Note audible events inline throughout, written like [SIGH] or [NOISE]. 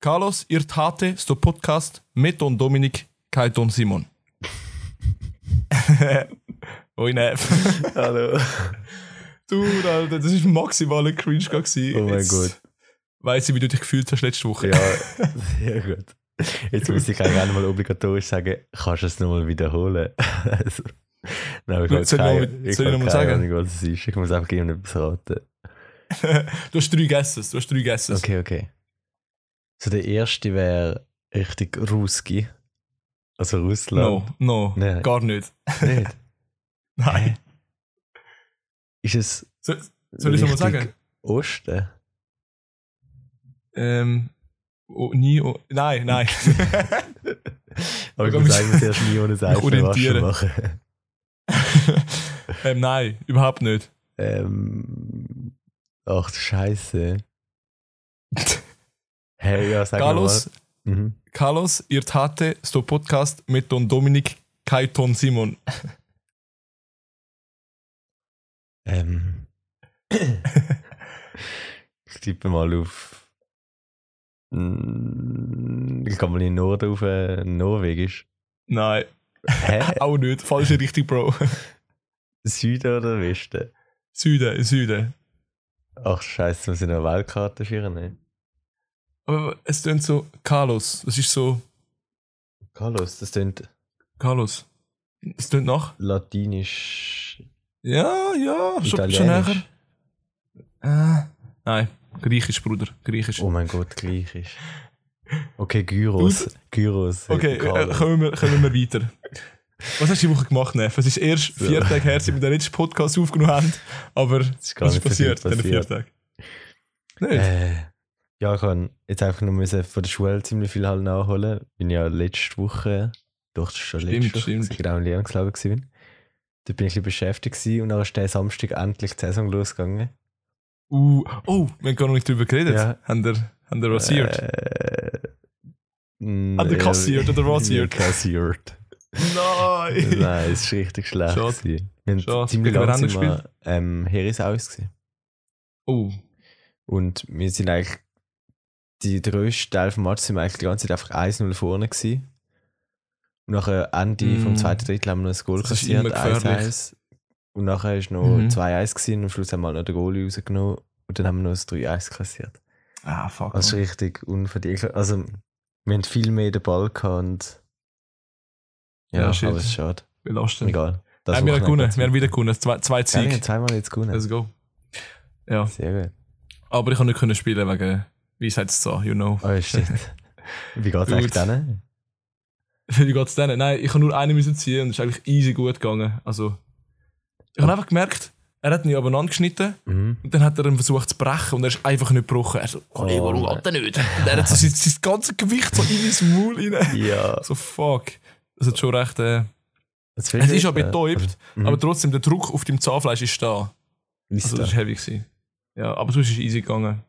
Carlos Irtate sto podcast mit Don Dominik kai Don Simon. [LAUGHS] Oi Nev. Hallo. Du, Alter, das war maximaler Cringe gewesen. Oh mein Gott. Weiss ich, wie du dich gefühlt hast letzte Woche. Ja, [LAUGHS] sehr gut. Jetzt muss ich gerne mal obligatorisch sagen, kannst du es nochmal wiederholen? [LAUGHS] also, nein, ich Soll ich keine, ich ich habe noch mal keine sagen? Ahnung, was es ist. Ich muss einfach irgendetwas raten. Du hast drei Guesses. Du hast drei Guesses. Okay, okay. So der erste wäre richtig Ruski. Also No, Russland. no, Nein. gar nicht. Nicht? [LAUGHS] Nein. Ist es Soll, soll ich es nochmal sagen? Osten? Ähm, oh, nie, oh, nein, nein. [LAUGHS] Aber ich muss eigentlich zuerst nie ohne [LAUGHS] Seife waschen machen. ähm, nein, überhaupt nicht. Ähm, ach Scheiße. Hey, ja, sag Carlos, mal. Mhm. Carlos Irtate sto podcast mit Don Dominik kai Ton Simon. Ähm. [LAUGHS] ich tippe mal auf. Mm, Ich kann mal in den Norden auf äh, Norwegisch. Nein, Hä? [LAUGHS] auch nicht. Falsche Richtung, Bro. [LAUGHS] Süden oder Westen? Süden, Süden. Ach Scheiße, muss ich noch eine Weltkarte führen? Aber es klingt so, Carlos, das ist so, Carlos, das klingt Carlos. Es klingt nach? latinisch. Ja, ja, schon, schon Italienisch. näher. Äh, nein, Griechisch, Bruder, Griechisch. Oh mein Gott, gleich ist. Okay, Gyros. Gyros. Okay, äh, Carlos. kommen, wir, kommen wir weiter. Was hast du die Woche gemacht, Neff? Es ist erst So. vier Tage her, seit wir den letzten Podcast aufgenommen haben. Aber ist was ist viel passiert in den vier passiert. Tagen? Nicht? Äh, ja, ich kann jetzt einfach nur müssen von der Schule ziemlich viel halt nachholen. Bin ja letzte Woche, doch, schon Stimmt, letzte Woche, stimmt. gewesen, genau in Lehrungslager gewesen. Da bin ich ein bisschen beschäftigt gewesen und dann ist der Samstag endlich die Saison losgegangen. Uh, oh, wir haben gar noch nicht drüber geredet. Ja. Haben der, haben der rasiert? Äh, mm, Hat er ja, kassiert oder rasiert? [LAUGHS] Kassiert. Nein! [LAUGHS] Nein, es ist richtig schlecht. Schade. Wir haben ziemlich lange haben ähm, Herisaus gewesen. Oh, Und wir sind eigentlich, die, grösste Teil vom Match sind wir eigentlich die ganze Zeit einfach 1-0 vorne gewesen. Und nachher Ende Mm. vom zweiten Drittel haben wir noch ein Goal Das kassiert, immer gefährlich. 1-1. Und nachher ist noch Mhm. 2-1 gewesen und am Schluss haben wir halt noch den Goalie rausgenommen und dann haben wir noch das 3-1 kassiert. ah, fuck. Das ist richtig unverdient. Also, wir haben viel mehr den Ball gehabt und ja, Ja, shit. aber es ist schade. Belastend. Egal. Das Nein, wir haben gewonnen. Wir haben wieder gewonnen. Zwei, zwei Ja, Siege. haben zweimal jetzt gewonnen. Let's go. Ja, Sehr gut. aber ich konnte nicht können spielen wegen Weisheitszahn, you know. Oh, shit. [LAUGHS] Wie geht's eigentlich denen? [LAUGHS] Wie geht's denen? Nein, ich habe nur einen müssen ziehen und es ist eigentlich easy gut gegangen. Also, ich habe einfach gemerkt, er hat ihn abeinander geschnitten Mhm. und dann hat er ihn versucht zu brechen und er ist einfach nicht gebrochen. Er so, oh, nee, warum geht er nicht? Und er hat so sein, sein ganzes Gewicht so in sein Maul rein. Ja. So, fuck. Das hat schon recht, äh, Es ist ja betäubt, Mhm. aber trotzdem, der Druck auf dem Zahnfleisch ist da. Ist Also, da. das war heavy. Gewesen. Ja, aber sonst ist es easy gegangen.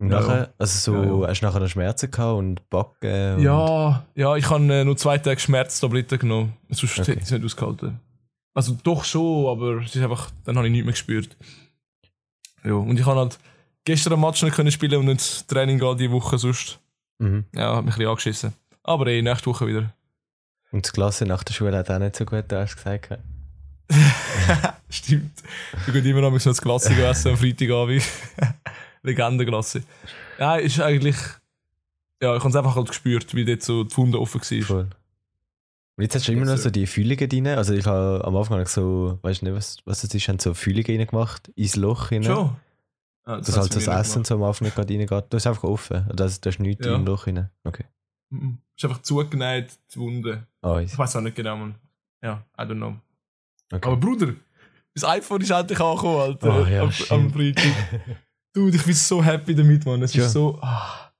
Und Ja. nachher, also so, Ja, hast du nachher noch Schmerzen gehabt und Backen? Und Ja, ja, ich habe äh, nur zwei Tage Schmerztabletten genommen. Sonst Okay. hätte ich es nicht ausgehalten. Also doch schon, aber es ist einfach, dann habe ich nichts mehr gespürt. Ja, und ich habe halt gestern am Match nicht können spielen und nicht Training gehen diese Woche sonst. Mhm. Ja, hat mich ein bisschen angeschissen. Aber eh, nächste Woche wieder. Und das Klasse nach der Schule hat auch nicht so gut, hast du gesagt. [LAUGHS] Stimmt. Wir gehen immer noch das Klasse essen am Freitagabend. Legendenglasse. Ja, ist eigentlich. Ja, ich habe es einfach halt gespürt, wie dort so die Funde offen war. Voll. Und jetzt hast du immer noch so die Fühlungen drin. Also ich habe am Anfang so, weißt du nicht, was, was das ist, haben so Fühlungen rein gemacht, ins Loch rein. Schon. Ja, Dass hat's halt bei das Essen so am Anfang nicht gerade reingeht. Du hast einfach offen. Also Das, da ist nichts Ja. im Loch rein. Okay. Mhm. Ist einfach zugenäht, die Wunde. Ah, Ich weiß auch nicht genau, man. Ja, I don't know. okay. Aber Bruder, das iPhone ist endlich angekommen, Alter. Oh, ja, am, am. Freitag. [LAUGHS] Dude, ich bin so happy damit, man. Es Ja. ist so. Ah,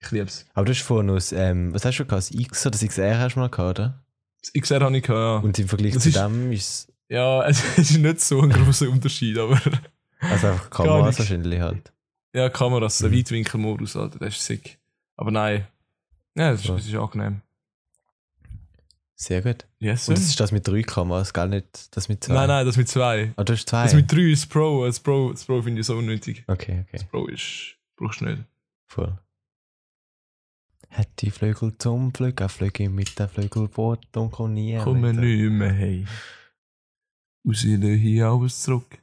ich lieb's. Aber du hast vorhin noch, das, ähm, was hast du gehabt? Das X oder das XR hast du mal gehabt, oder? Das XR habe ich gehabt, ja. Und im Vergleich Das zu ist- dem ist Ja, [LAUGHS] es ist nicht so ein großer Unterschied, aber. [LAUGHS] also einfach Kameras wahrscheinlich halt. Ja, Kameras, der Mhm. Weitwinkelmodus, Alter, das ist sick. Aber nein. Ja, das ist, Ja. das ist angenehm. Sehr gut. Yes, sir. Und das ist das mit drei Kameras, gar nicht das mit zwei. Nein, nein, das mit zwei. Ah, du hast zwei? Das mit drei ist Pro. Das Pro, das Pro finde ich so unnötig. okay, okay. Das Pro ist. brauchst du nicht. Voll. Hat die Flügel zum Flügen, flüge ich mit den Flügel fort und komm nie Kommen nicht mehr heim. Und sie hier alles zurück.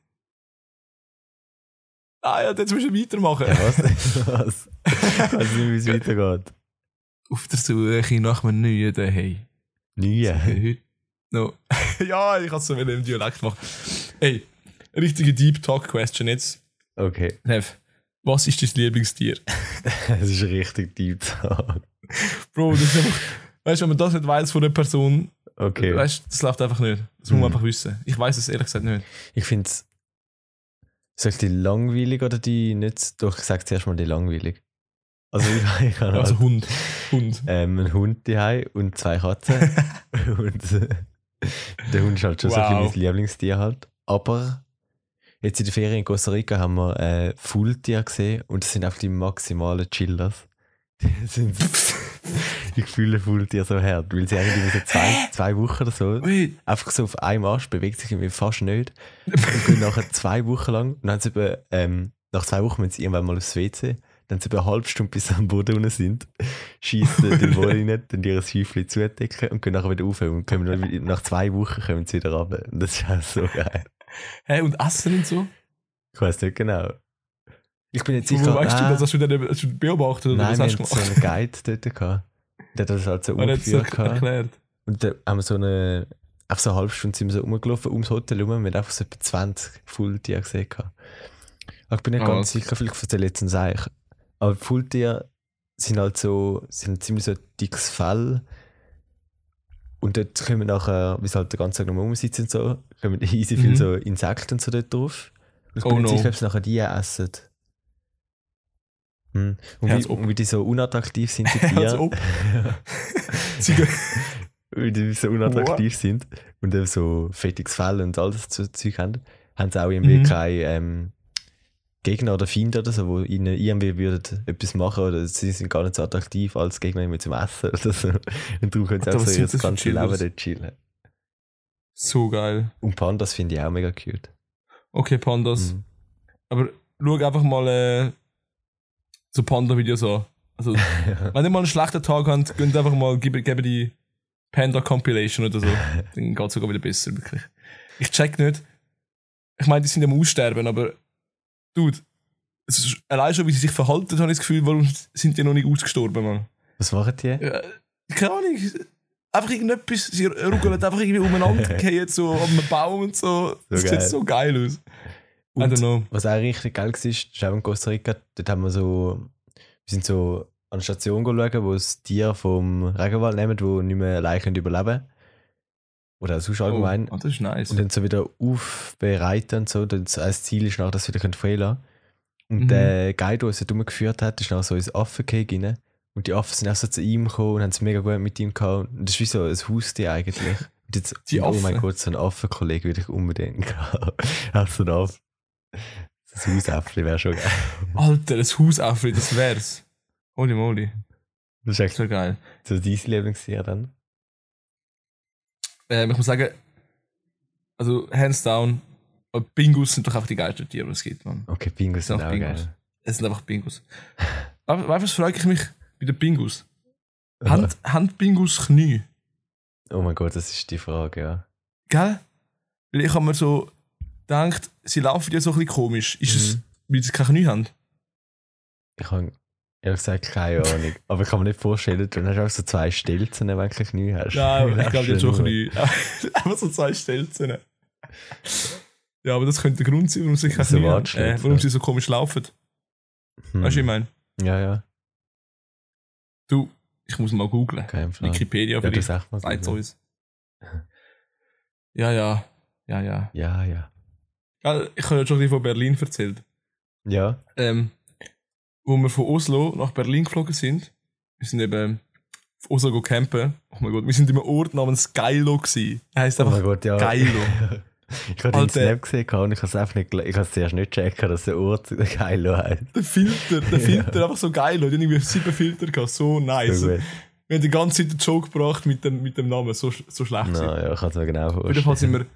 Ah ja, jetzt musst du weitermachen. Ja, was? [LAUGHS] was? Ich weiß nicht, wie es [LAUGHS] weitergeht. Auf der Suche nach einem neuen daheim. Nie. Heute no. [LAUGHS] ja, ich kann es so wieder im Dialekt machen. Ey, richtige Deep Talk Question jetzt. Okay, Nev, was ist dein Lieblingstier? [LAUGHS] es ist richtig deep Talk. Bro, das ist einfach. Weißt du, wenn man das nicht weiß von der Person, Okay. weißt du, das läuft einfach nicht. Das muss man Mhm. einfach wissen. Ich weiß es ehrlich gesagt nicht. Ich finde es. Soll ich die langweilig oder die nicht? Doch, ich sag zuerst mal die langweilig. Also ich, ich habe Also halt, Hund. Hund. ähm, einen Hund daheim und zwei Katzen. [LAUGHS] und äh, der Hund ist halt schon so ein Wow. bisschen mein Lieblingstier halt. Aber jetzt in der Ferien in Costa Rica haben wir äh, Fulltier gesehen und das sind einfach die maximalen Chillers. [LAUGHS] Die sind [LAUGHS] ich fühle Fulltier so hart, weil sie irgendwie so zwei, zwei Wochen oder so einfach so auf einem Arsch, bewegt sich irgendwie fast nicht. Und gehen nachher zwei Wochen lang, und dann haben sie eben, ähm, nach zwei Wochen, wenn sie irgendwann mal aufs WC, dann eben eine halbe Stunde, bis am Boden unten sind, schießen den Ball rein, dann ihr Häufchen zudecken und gehen nachher wieder rauf. Und kommen dann nach zwei Wochen kommen sie wieder runter. Und das ist auch so geil. Hä, und Essen und so? Ich weiß nicht genau. Ich bin jetzt Wo sicher... weißt du ah, das? Hast du, den, hast du beobachtet oder Nein, was hast du hatten so gemacht? einen Guide dort gehabt. Der hat das halt so [LAUGHS] so umgeführt. erklärt. Und dann haben wir so eine, einfach so eine halbe Stunde sind wir so rumgelaufen ums Hotel rum, wir haben einfach so etwa 20 Fulltier gesehen. gehabt. Aber ich bin nicht Ah, ganz okay. sicher, vielleicht erzähle ich jetzt ein Seich. Aber Fulltier sind halt so, sind ziemlich so dickes Fell. Und dort kommen nachher, wie sie halt den ganzen Tag noch rumsitzen und so, kommen [LAUGHS] easy viel Mhm. so Insekten und so dort drauf. Und ich Oh bin no. sicher, ob sie nachher die essen. Hm. Und, wie, und wie die so unattraktiv sind, die [LAUGHS] Tiere. [LAUGHS] weil die so unattraktiv sind und eben so fettiges Fell und all das so Zeug haben, haben sie auch irgendwie Mhm. keine ähm, Gegner oder Feinde oder so, wo ihnen irgendwie würden etwas machen oder sie sind gar nicht so attraktiv als Gegner irgendwie zum Essen oder so. Und darum können sie auch so ihr ganzes Leben dort chillen. So geil. Und Pandas finde ich auch mega cute. Okay, Pandas. Mhm. Aber schau einfach mal äh, so Panda-Videos an. Also, [LAUGHS] wenn ihr mal einen schlechten Tag habt, könnt einfach mal, geben, geben die Panda Compilation oder so. [LAUGHS] Dann geht es sogar wieder besser, wirklich. Ich check nicht. Ich meine, die sind am Aussterben, aber Dude, es ist, allein schon, wie sie sich verhalten, habe ich das Gefühl, warum sind die noch nicht ausgestorben, Mann? Was machen die? Ja, keine Ahnung. Einfach irgendetwas, sie ruckeln einfach irgendwie umeinander, [LAUGHS] gehen so an einem Baum und so. Das geil. sieht so geil aus. I Und don't know. Was auch richtig geil war, ist, ist auch in Costa Rica, dort haben wir so, wir sind so an eine Station schauen, wo das Tier vom Regenwald nehmen, wo nicht mehr allein können überleben Oder sonst allgemein. Oh, das ist nice. Und dann so wieder aufbereiten und so. Das als Ziel ist nachher, dass wir wieder fehlen können. Und Mhm. der Guide, der uns dort rumgeführt hat, ist nachher so ins Affencake rein. Und die Affen sind auch so zu ihm gekommen und haben es mega gut mit ihm gehabt. Und das ist wie so ein Haustier eigentlich. Und jetzt, Die oh mein Affen? Gott, so einen Affenkollegen würde ich unbedingt haben. [LAUGHS] Auch so ein Aff. Das Hausäffchen wäre schon geil. Alter, ein Hausaufried, das wär's. Holy moly. Das ist echt wäre geil. so dein Lieblingstier dann. Ähm, ich muss sagen, also hands down, Bingus sind doch einfach die geilsten Tiere, die es gibt, man. Okay, Bingo sind Doch, auch Bingos. geil. Es sind einfach Bingus. Aber was frage ich mich bei den Bingus? Haben, haben Bingus Knie? Oh mein Gott, das ist die Frage, ja. Gell? Weil ich habe mir so gedacht, sie laufen ja so ein bisschen komisch. Ist es, Mhm. weil sie keine Knie haben? Ich habe ehrlich gesagt keine Ahnung. Aber ich kann mir nicht vorstellen, dann hast du auch so zwei Stelzen, wenn du eigentlich nie hast. Nein, ich glaube, die schon nur. Knie. Einfach so zwei Stelzen. Ja, aber das könnte der Grund sein, warum sie keine So Äh, warum sie so komisch laufen. Hm. Weißt du, ich meine? Ja, ja. Du, ich muss mal googlen. Wikipedia Ja, für du dich. sagst mal. Uns. Ja, ja. Ja, ja. Ja, ja. Ich habe ja schon von Berlin erzählt. Ja. Ähm, wo wir von Oslo nach Berlin geflogen sind, wir sind eben auf Oslo go campen. Oh mein Gott, wir sind in einem Ort namens Geilo. Er heisst Oh einfach mein Gott, ja. Geilo. [LAUGHS] Ich habe den. Snap gesehen und ich habe es einfach nicht, ich habe es zuerst nicht checken, dass der Ort [LAUGHS] geil heißt. Der Filter, der [LAUGHS] Ja. Filter einfach so geil. Die haben irgendwie sieben Filter gehabt, so nice. So wir haben die ganze Zeit einen Joke gebracht mit dem, mit dem Namen, so, so schlecht. Na, ja, ich kann es mir genau Auf jeden Fall sind vorstellen.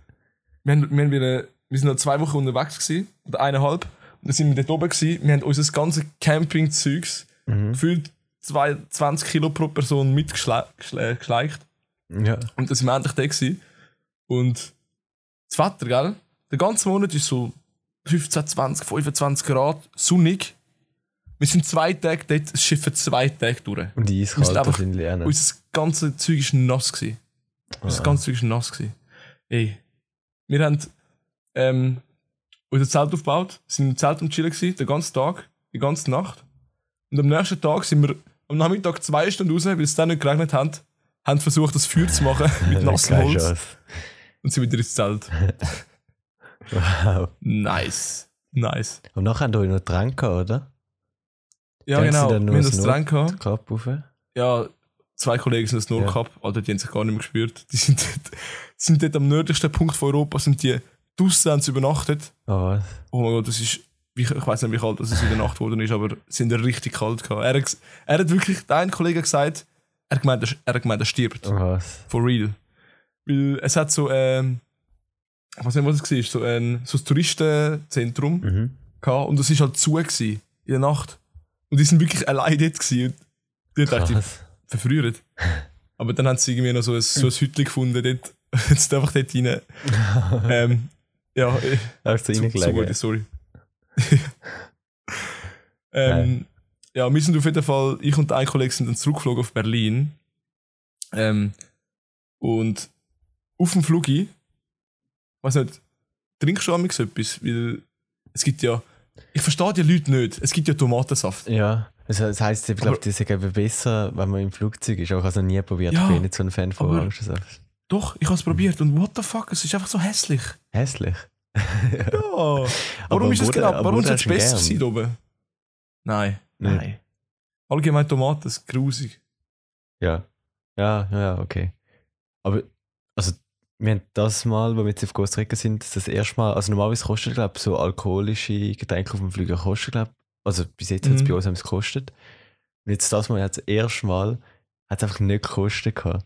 wir, wir, haben, wir, haben wieder, wir sind noch zwei Wochen unterwegs gewesen, oder eineinhalb. Dann sind wir dort oben gewesen. Wir haben unser ganzes Camping-Zeugs Mhm. gefühlt zwei- 20 Kilo pro Person mitgeschleicht. Ja. Und dann sind wir endlich da gewesen. Und das Wetter, gell? Der ganze Monat ist so 15, 20, 25 Grad, sonnig. Wir sind zwei Tage dort, es schiffen zwei Tage durch. Und die eiskalt sind einfach- auch noch. Unser ganze Zeug ist nass gewesen. Unser Ah. ganze Zeug ist nass gewesen. Ey. Wir haben ähm, unser Zelt aufgebaut, sind im Zelt am Chillen gewesen, den ganzen Tag, die ganze Nacht. Und am nächsten Tag sind wir am Nachmittag zwei Stunden raus, weil es dann nicht geregnet hat, haben versucht, das Feuer zu machen [LAUGHS] mit nassem Holz und sind wieder ins Zelt. [LAUGHS] Wow. Nice. Nice. Und nachher haben wir noch Tränke, oder? Ja, Gehen genau. Wir haben das rauf. Ja, zwei Kollegen sind das nur Ja. gehabt. Alter, die haben sich gar nicht mehr gespürt. Die sind dort, [LAUGHS] sind dort am nördlichsten Punkt von Europa, sind die draussen haben sie übernachtet. Oh, was? Oh mein Gott, das ist, wie- ich weiß nicht, wie kalt das in der Nacht geworden ist, aber sie sind richtig kalt gehabt. Er, er hat wirklich, der eine Kollege gesagt, er hat gemeint, er, hat gemeint, er stirbt. Oh, was? For real. Weil es hat so, ähm, ich weiß nicht, was es war, so ein, so ein Touristenzentrum Mhm. gehabt und das ist halt zu gewesen, in der Nacht. Und die sind wirklich allein dort gewesen. Und die dachte ich, verfriert. Aber dann haben sie irgendwie noch so ein, so ein Hütchen gefunden, dort. [LAUGHS] Jetzt einfach dort rein. [LAUGHS] ähm, ja, äh, Hast du so, so reingelegen? gute Story. ähm, ja, wir sind auf jeden Fall, ich und ein Kollege sind dann zurückgeflogen auf Berlin. Ähm, und auf dem Flug, ich weiß nicht, trinkst du amigs etwas? Weil es gibt ja, ich verstehe die Leute nicht, es gibt ja Tomatensaft. Ja. Also, das heisst, ich glaube, die ist eben besser, wenn man im Flugzeug ist. Aber ich habe es noch nie probiert. Ja, ich bin nicht so ein Fan von Orangensaft. Doch, ich habe es probiert und what the fuck, es ist einfach so hässlich. Hässlich. Ja. [LAUGHS] Warum Aber ist das wurde- genau? Warum wurde soll es besser gern? sein oben? Nein. Nicht. Nein. Allgemein Tomaten ist grusig. Ja. Ja, ja, ja, okay. Aber, also, wir haben das Mal, wo wir jetzt auf Costa Rica sind, das erste Mal, also normalerweise kostet, glaube ich, so alkoholische Getränke auf dem Flüger kosten, glaube Also bis jetzt hat es Mhm. bei uns haben es gekostet. Und jetzt das Mal, jetzt das erste Mal, hat es einfach nicht gekostet gehabt.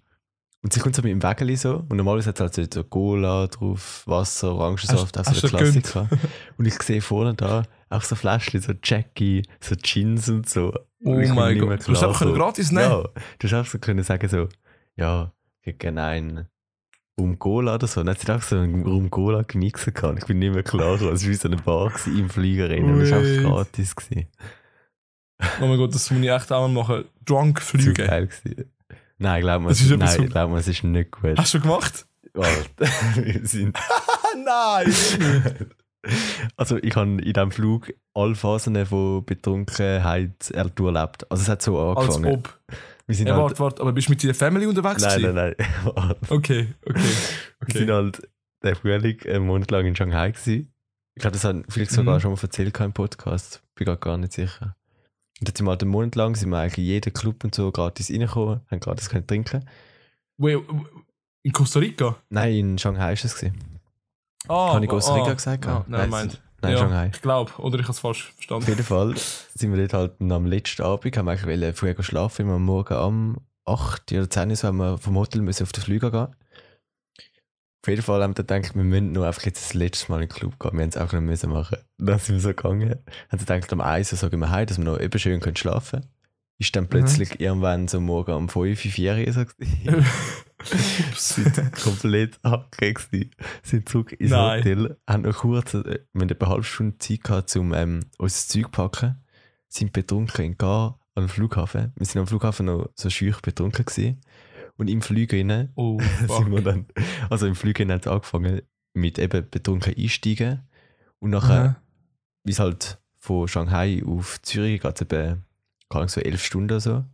Und sie kommt so mit dem Wägeli so, und normalerweise hat es halt so Cola drauf, Wasser, Orangensaft, auch so gegönnt? Klassiker. [LAUGHS] und ich sehe vorne da auch so Fläschchen, so Jackie, so Gins und so. Oh Und mein Gott. Du hast einfach so. gratis nehmen. Ja, du hast einfach so können sagen so, ja, gerne einen Rum Cola oder so. Und dann hat sie auch so einen Rum Cola gemixt gehabt. Ich bin nicht mehr klar, es war wie so eine Bar gewesen, im Flieger rein. Und das war einfach gratis. Gewesen. Oh mein Gott, das muss ich echt auch mal machen. Drunk [LAUGHS] Zu fliegen. geil gewesen. Nein, glaub mir, Das ist nein, so- glaub mir, es ist nicht gut. Hast du schon gemacht? [LAUGHS] Wir sind [LAUGHS] nein! Also ich habe in diesem Flug alle Phasen von Betrunkenheit er- durchlebt. Also es hat so Als angefangen. ob. Wir sind Ja, halt, warte, warte, aber bist du mit deiner Family unterwegs? nein, gewesen? nein, nein. [LAUGHS] Warte. Okay, okay. Wir sind okay. halt der Frühling einen Monat lang in Shanghai gewesen. Ich glaube, das hat vielleicht sogar Mhm. schon mal erzählt im Podcast. Bin gar nicht sicher. Und jetzt sind wir halt einen Monat lang, sind wir eigentlich in jeden Club und so gratis reingekommen, haben gratis können trinken. Wait, in Costa Rica? Nein, in Shanghai ist es gewesen. Ah, Habe ich Costa Rica ah, gesagt? Ah, Nein, nein, meint. Nein, ja, Shanghai. Ich glaube, oder ich habe es falsch Auf verstanden. jeden Fall sind wir dort halt am letzten Abend, haben wir eigentlich früher schlafen, immer am Morgen um 8 oder 10 Uhr, so haben wir vom Hotel müssen auf den Flüger gehen. Auf jeden Fall haben wir gedacht, wir müssen nur einfach jetzt das letzte Mal in den Club gehen. Wir haben es auch noch müssen machen. [LAUGHS] Dann sind wir so gegangen. Haben sie gedacht, am 1 Uhr sagen wir heim, dass wir noch eben schön können schlafen können. Ist dann plötzlich irgendwann so morgen um 5 Uhr, 4 Uhr so [LAUGHS] [LAUGHS] sind komplett abgeregt. Sind zurück ins Nein. Hotel, haben noch kurz, äh, wir haben eine halbe Stunde Zeit gehabt, um ähm, unser Zeug zu packen. Sind betrunken in Gar am Flughafen. Wir sind am Flughafen noch so schüch betrunken gewesen. Und im Flüger rein Oh, [LAUGHS] sind wir dann, also im Flüger hat es angefangen mit eben betrunken einsteigen. Und nachher, wie es halt von Shanghai auf Zürich geht, es eben, keine so elf Stunden oder so.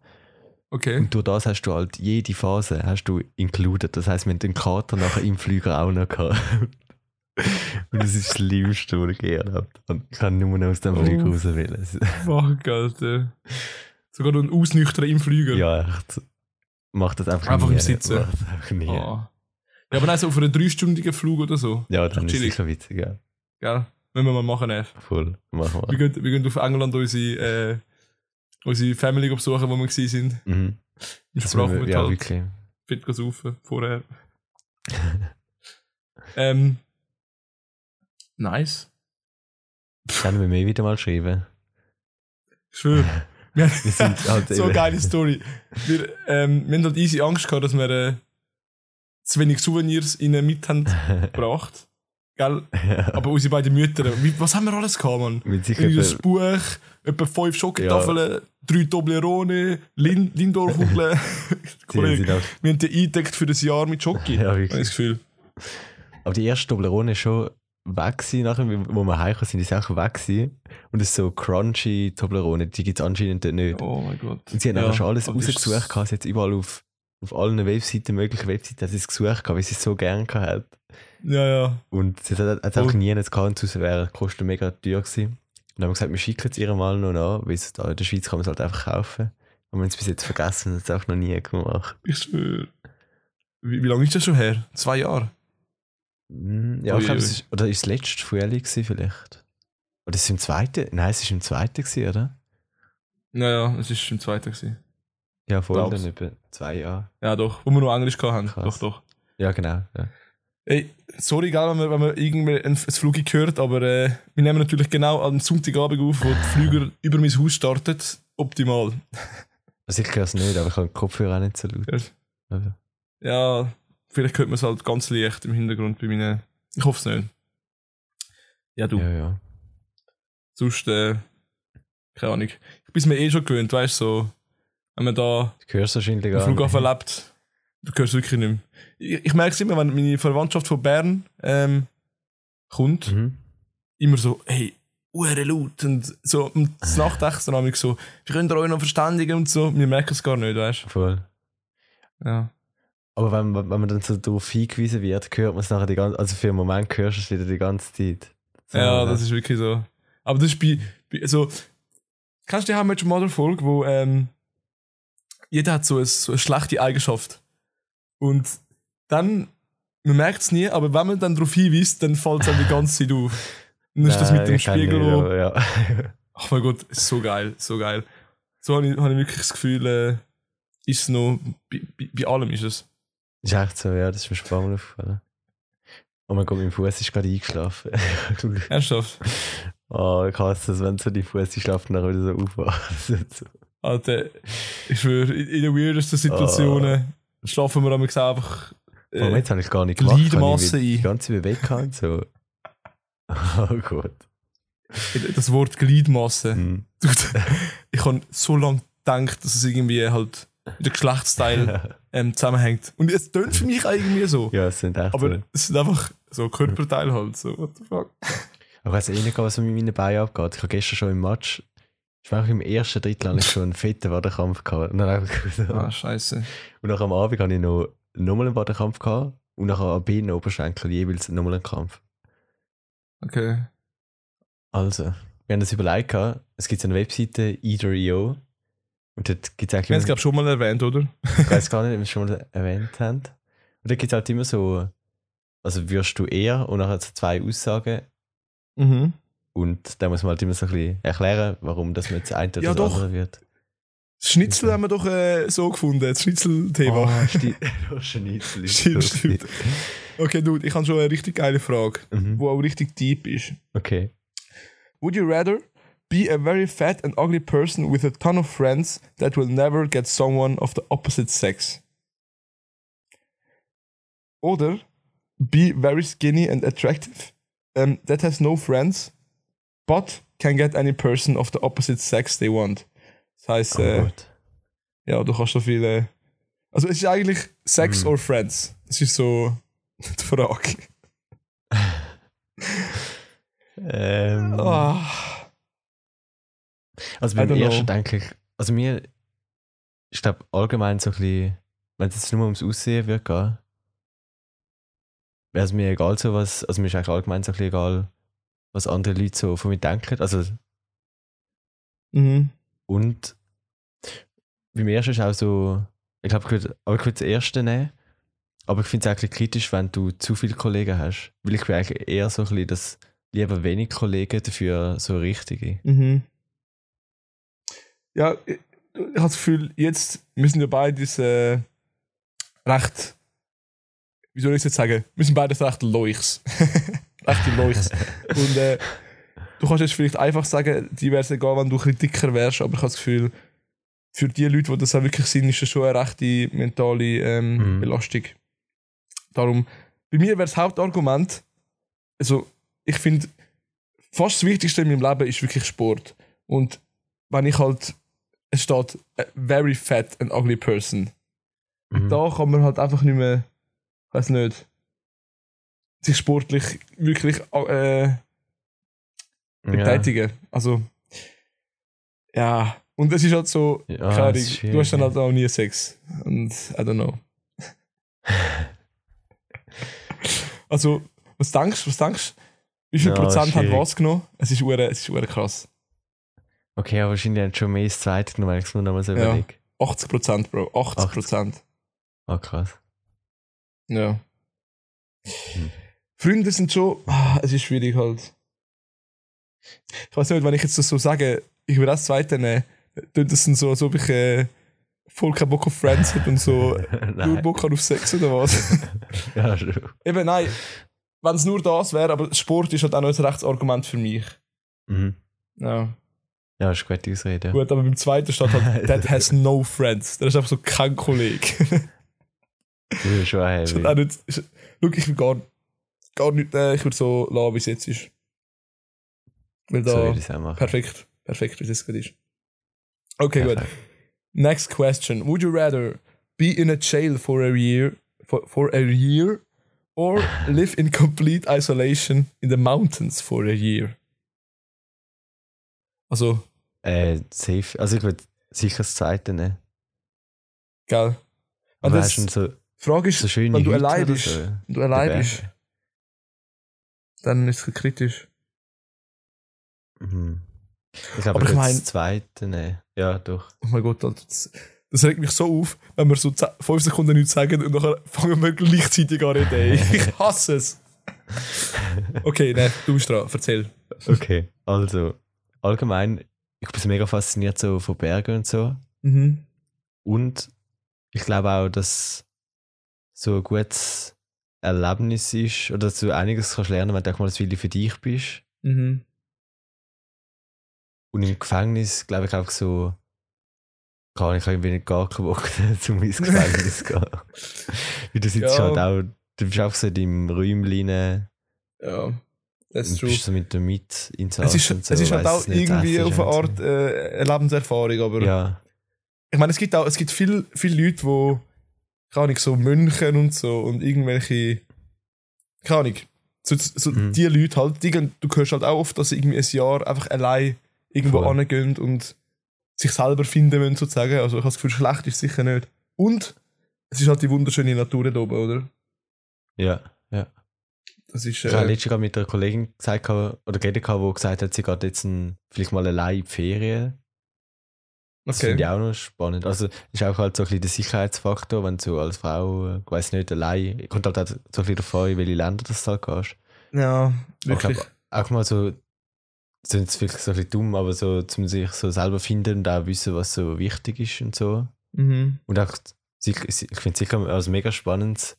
Okay. Und durch das hast du halt jede Phase hast du included. Das heisst, wir haben den Kater nachher im Flüger auch noch gehabt. [LAUGHS] Und das ist das Schlimmste, was ich gehört habe. Und ich kann nur noch aus dem Oh. Flüger raus wählen. Fuck, Alter. Sogar noch ein Ausnüchtern im Flüger. Ja, echt. Mach das einfach, Einfach nie. im Sitzen. Einfach nie. Ah. Ja, aber nein, so auf einen dreistündigen Flug oder so. Ja, dann ist es sicher witzig, ja. Gell? Wenn wir mal machen, Nev. Voll. Machen Wir wir. gehen, wir gehen auf England unsere, äh, unsere Family besuchen, wo wir gewesen sind. Mhm. Im müssen wir- ja, Sprachaufenthalt. wirklich. Fit saufen vorher. [LAUGHS] ähm. Nice. Müssen wir wieder mal schreiben. Schwöre. [LAUGHS] [LAUGHS] Wir, sind halt [LAUGHS] so eben- geile Story. Wir, ähm, wir haben halt easy Angst gehabt, dass wir äh, zu wenig Souvenirs ihnen mit haben [LAUGHS] gebracht. Gell? Aber unsere beiden Mütter, was haben wir alles gehabt, Mann? Mit ein Buch, etwa fünf Schokotafeln, drei Toblerone, Lin Lindor-Kugeln. wir haben die eingedeckt für das Jahr mit Schoki. Ja, Habe ich das Gefühl. Aber die erste Toblerone ist schon weg gewesen, nachher, wo wir heimgekommen sind, ist auch weg gewesen. Und es ist so crunchy Toblerone, die gibt es anscheinend dort nicht. Oh mein Gott. Und sie haben Ja, schon alles rausgesucht, gehabt. sie hat überall auf, auf allen Webseiten, möglichen Webseiten, hat sie es gesucht, gehabt, weil sie es so gerne gehabt hat. Ja, ja. Und sie hat, hat auch nie nicht gehabt, und sonst wäre kostet mega teuer gewesen. Und dann haben wir gesagt, wir schicken es ihr mal noch an, weil es da in der Schweiz kann man es halt einfach kaufen. Und wir haben es bis jetzt vergessen und es auch noch nie gemacht. Ich schwöre. Wie, wie lange ist das schon her? Zwei Jahre? Mm, Ja, ich glaube, ui. es ist, oder ist es letztes Frühling gewesen vielleicht? Oder ist es im zweiten? Nein, es ist im zweiten gewesen, oder? Naja, es ist im zweiten gewesen. Ja, Glaub's. dann über zwei Jahre. Ja, doch. Wo wir noch Englisch haben. Krass. Doch, doch. Ja, genau. Ja. Ey, sorry, gell, wenn man, wenn man irgendwie ein, ein Flug hört, aber äh, wir nehmen natürlich genau am Sonntagabend auf, wo die Flüger [LAUGHS] über mein Haus startet. Optimal. Also ich höre es nicht, aber ich habe den Kopfhörer auch nicht so laut. Ja. Also, Ja, vielleicht hört man es halt ganz leicht im Hintergrund bei meinen. Ich hoffe es nicht. Ja, du. ja, ja. Sonst, äh, keine Ahnung. Ich bin mir eh schon gewöhnt, weißt du, so, wenn man da Du hörst wahrscheinlich am gar Flughafen nicht. lebt, du hörst wirklich nicht mehr. Ich, ich merke es immer, wenn meine Verwandtschaft von Bern ähm, kommt, Mhm. immer so, hey, uhr laut und so, und das Nachtessen habe ich so, wir können euch noch verständigen und so, wir merken es gar nicht, weißt Voll. du. Ja. Aber wenn, wenn man dann so darauf hingewiesen wird, hört man es nachher die ganze Also für einen Moment hörst du es wieder die ganze Zeit. So, Ja, das ist wirklich so. Aber das ist bei, bei so, kennst du die How Much Mother Folge, wo ähm, jeder hat so, ein, so eine schlechte Eigenschaft. Und dann, man merkt es nie, aber wenn man dann darauf hinweist, dann fällt es einem die ganze Zeit auf. Und dann ist das mit dem Spiegel, nicht, wo, aber Ja. [LAUGHS] ach mein Gott, ist so geil, so geil. So habe ich, hab ich wirklich das Gefühl, äh, ist es noch, bei, bei, bei allem ist es. Ist echt so, ja, das ist mir schon Mal aufgefallen. Oh mein Gott, mein Fuß ist gerade eingeschlafen. [LAUGHS] Ernsthaft. oh, ich hasse es, wenn so die Fuß schlaft und dann wieder so aufwacht. [LAUGHS] so. Alter, ich schwöre, in, den weirdesten Situationen schlafen wir einfach. Vor Äh, jetzt habe ich gar nicht gemacht. Habe ein. die ganze und so. [LAUGHS] Oh Gott. das Wort Gliedmasse. Dude, ich habe so lange gedacht, dass es irgendwie halt mit dem Geschlechtsteil [LAUGHS] ähm, zusammenhängt. Und es tönt für mich irgendwie so. ja, es sind echt Aber so. es sind einfach so Körperteile halt. So, what the fuck? Aber ich weiß eh nicht, was mit meinen Beinen abgeht. Ich habe gestern schon im Match, ich war im ersten Drittel habe ich schon einen fetten Wadenkampf gehabt. Und dann, einfach so. Ah, scheiße. und nach am Abend habe ich noch nochmal einen Wadenkampf gehabt. Und nachher am Bein Oberschenkel jeweils nochmal einen Kampf. Okay. Also, wir haben das überlegt, gehabt. es gibt eine Webseite, Either.io. Und dort gibt es Wir haben es, eigentlich, glaube schon mal erwähnt, oder? ich weiß gar nicht, ob wir es schon mal erwähnt haben. Und da gibt es halt immer so, also wirst du eher und nachher so zwei Aussagen. Mhm. Und da muss man halt immer so ein bisschen erklären, warum das mit das eine oder Ja, das andere wird. Das Schnitzel haben wir doch äh, so gefunden, das Schnitzel-Thema. Oh, [LAUGHS] stimmt. [LAUGHS] Schnitzel ist Stimmt, stimmt. Okay, Dude, ich habe schon eine richtig geile Frage, Mhm. die auch richtig deep ist. Okay. Would you rather be a very fat and ugly person with a ton of friends that will never get someone of the opposite sex? Oder be very skinny and attractive um, that has no friends but can get any person of the opposite sex they want. Das heißt, Oh äh, ja, du kannst so viele. Also, es ist eigentlich Sex Mhm. or Friends. Das ist so [LAUGHS] die Frage. [LAUGHS] Ähm, Ah. Also beim ersten know. denke ich, also mir, ich glaube allgemein so ein bisschen, wenn es jetzt nur ums Aussehen wird gehen, wäre es mir egal so was, also mir ist eigentlich allgemein so ein bisschen egal, was andere Leute so von mir denken. Also Mhm. und beim ersten ist auch so, ich glaube, ich würde, aber ich würde das erste nehmen, aber ich finde es eigentlich kritisch, wenn du zu viele Kollegen hast, weil ich bin eigentlich eher so ein bisschen das lieber wenig Kollegen, dafür so richtige. Mhm. Ja, ich, ich habe das Gefühl, jetzt müssen wir beides äh, recht. Wie soll ich es jetzt sagen? Wir sind beides recht Leuchs. [LAUGHS] Rechte Leuchs. Und äh, du kannst jetzt vielleicht einfach sagen, die wäre es egal, wenn du ein bisschen dicker wärst, aber ich habe das Gefühl, für die Leute, die das auch wirklich sind, ist das schon eine rechte mentale ähm, Mhm. Belastung. Darum, bei mir wäre das Hauptargument, also ich finde, fast das Wichtigste in meinem Leben ist wirklich Sport. Und wenn ich halt, es steht, a very fat and ugly person, Mhm. da kann man halt einfach nicht mehr, weiß nicht, sich sportlich wirklich äh, ja. betätigen. Also, ja. Und es ist halt so, Ja, keine du hast dann halt auch nie Sex. Und I don't know. [LAUGHS] also, was denkst du? Was denkst du? Wie viel Ja, Prozent hat was genommen? Es ist ure, es ist ure krass. Okay, aber wahrscheinlich hat schon mehr das zweite genommen, ich es mir nochmal so Ja. überlege. 80 Prozent, Bro. 80 Prozent. Ah, krass. Ja. Hm. Freunde sind schon. Ah, es ist schwierig halt. Ich weiß nicht, wenn ich jetzt das so sage, ich will das zweite nehmen, tut das dann so, als ob ich äh, voll keinen Bock auf Friends hätte und so [LAUGHS] nur. Bock auf Sex oder was. [LAUGHS] ja, schon. Eben, nein. Wenn es nur das wäre, aber Sport ist halt auch noch ein Rechtsargument für mich. Mhm. Ja. Ja, ist eine gute Ausrede. ja. Gut, aber beim zweiten steht halt, [LAUGHS] that has no friends. Der ist einfach so kein Kollege. Das ist schon Ist halt heavy. auch nicht, ist, schau, ich will gar, gar nicht, äh, ich würde so lassen, wie es jetzt ist. Weil So da, würde ich es auch machen. perfekt, perfekt, wie es jetzt gerade ist. Okay, gut. Next question. Would you rather be in a jail for a year, for, for a year, or [LAUGHS] live in complete isolation in the mountains for a year? Also, Äh, safe. Also ich würde sicher das zweite nehmen. gell? Aber das- du so, Frage ist, so wenn du allein bist, so? wenn du allein bist, dann ist es kritisch. Mhm. Ich glaube, Aber ich ich würde mein- das zweite nehmen. Ja, doch. Oh mein Gott, Alter, das, das regt mich so auf, wenn wir so 5 Sekunden nichts sagen und nachher fangen wir gleichzeitig an reden. [LAUGHS] Ich hasse es. Okay, ne, du bist dran, erzähl. Okay, also allgemein, ich bin mega fasziniert so von Bergen und so. Mhm. Und ich glaube auch, dass so ein gutes Erlebnis ist oder dass du einiges kannst lernen, wenn du auch mal das Willi für dich bist. Mhm. Und im Gefängnis, glaube ich, auch so, kann ich irgendwie nicht gar keinen Bock, zum [LAUGHS] ins [LAUGHS] Gefängnis zu gehen. Weil du sitzt Ja. halt auch, du bist auch so in deinem Räumchen rein Ja, und true. bist so mit der Mitinstanz Es ist, so. es ist halt auch irgendwie auf eine Art äh, eine Lebenserfahrung, aber Ja, ich meine, es gibt auch, es gibt viele viel Leute, die, keine Ahnung, so Mönche und so und irgendwelche, keine Ahnung, so, so Mhm. die Leute halt, die, du hörst halt auch oft, dass sie irgendwie ein Jahr einfach allein irgendwo Voll. hingehen und sich selber finden müssen, sozusagen. Also ich habe das Gefühl, schlecht ist sicher nicht. Und es ist halt die wunderschöne Natur da oben, oder? ja. Das ist, Ich habe äh, letztens gerade mit einer Kollegin gesagt, oder geredet, gehabt, die gesagt hat, sie geht jetzt ein, vielleicht mal allein in die Ferien. Das finde okay. ich auch noch spannend. Also, ist auch halt so ein bisschen der Sicherheitsfaktor, wenn du als Frau, äh, ich weiß nicht, allein, kommt halt auch so ein bisschen davon, in welche Länder das halt gehst. Ja, wirklich. glaube, auch mal so, das ist jetzt vielleicht so ein bisschen dumm, aber so, zum sich so selber finden und auch wissen, was so wichtig ist und so. Mhm. Und auch, ich finde es sicher also mega spannendes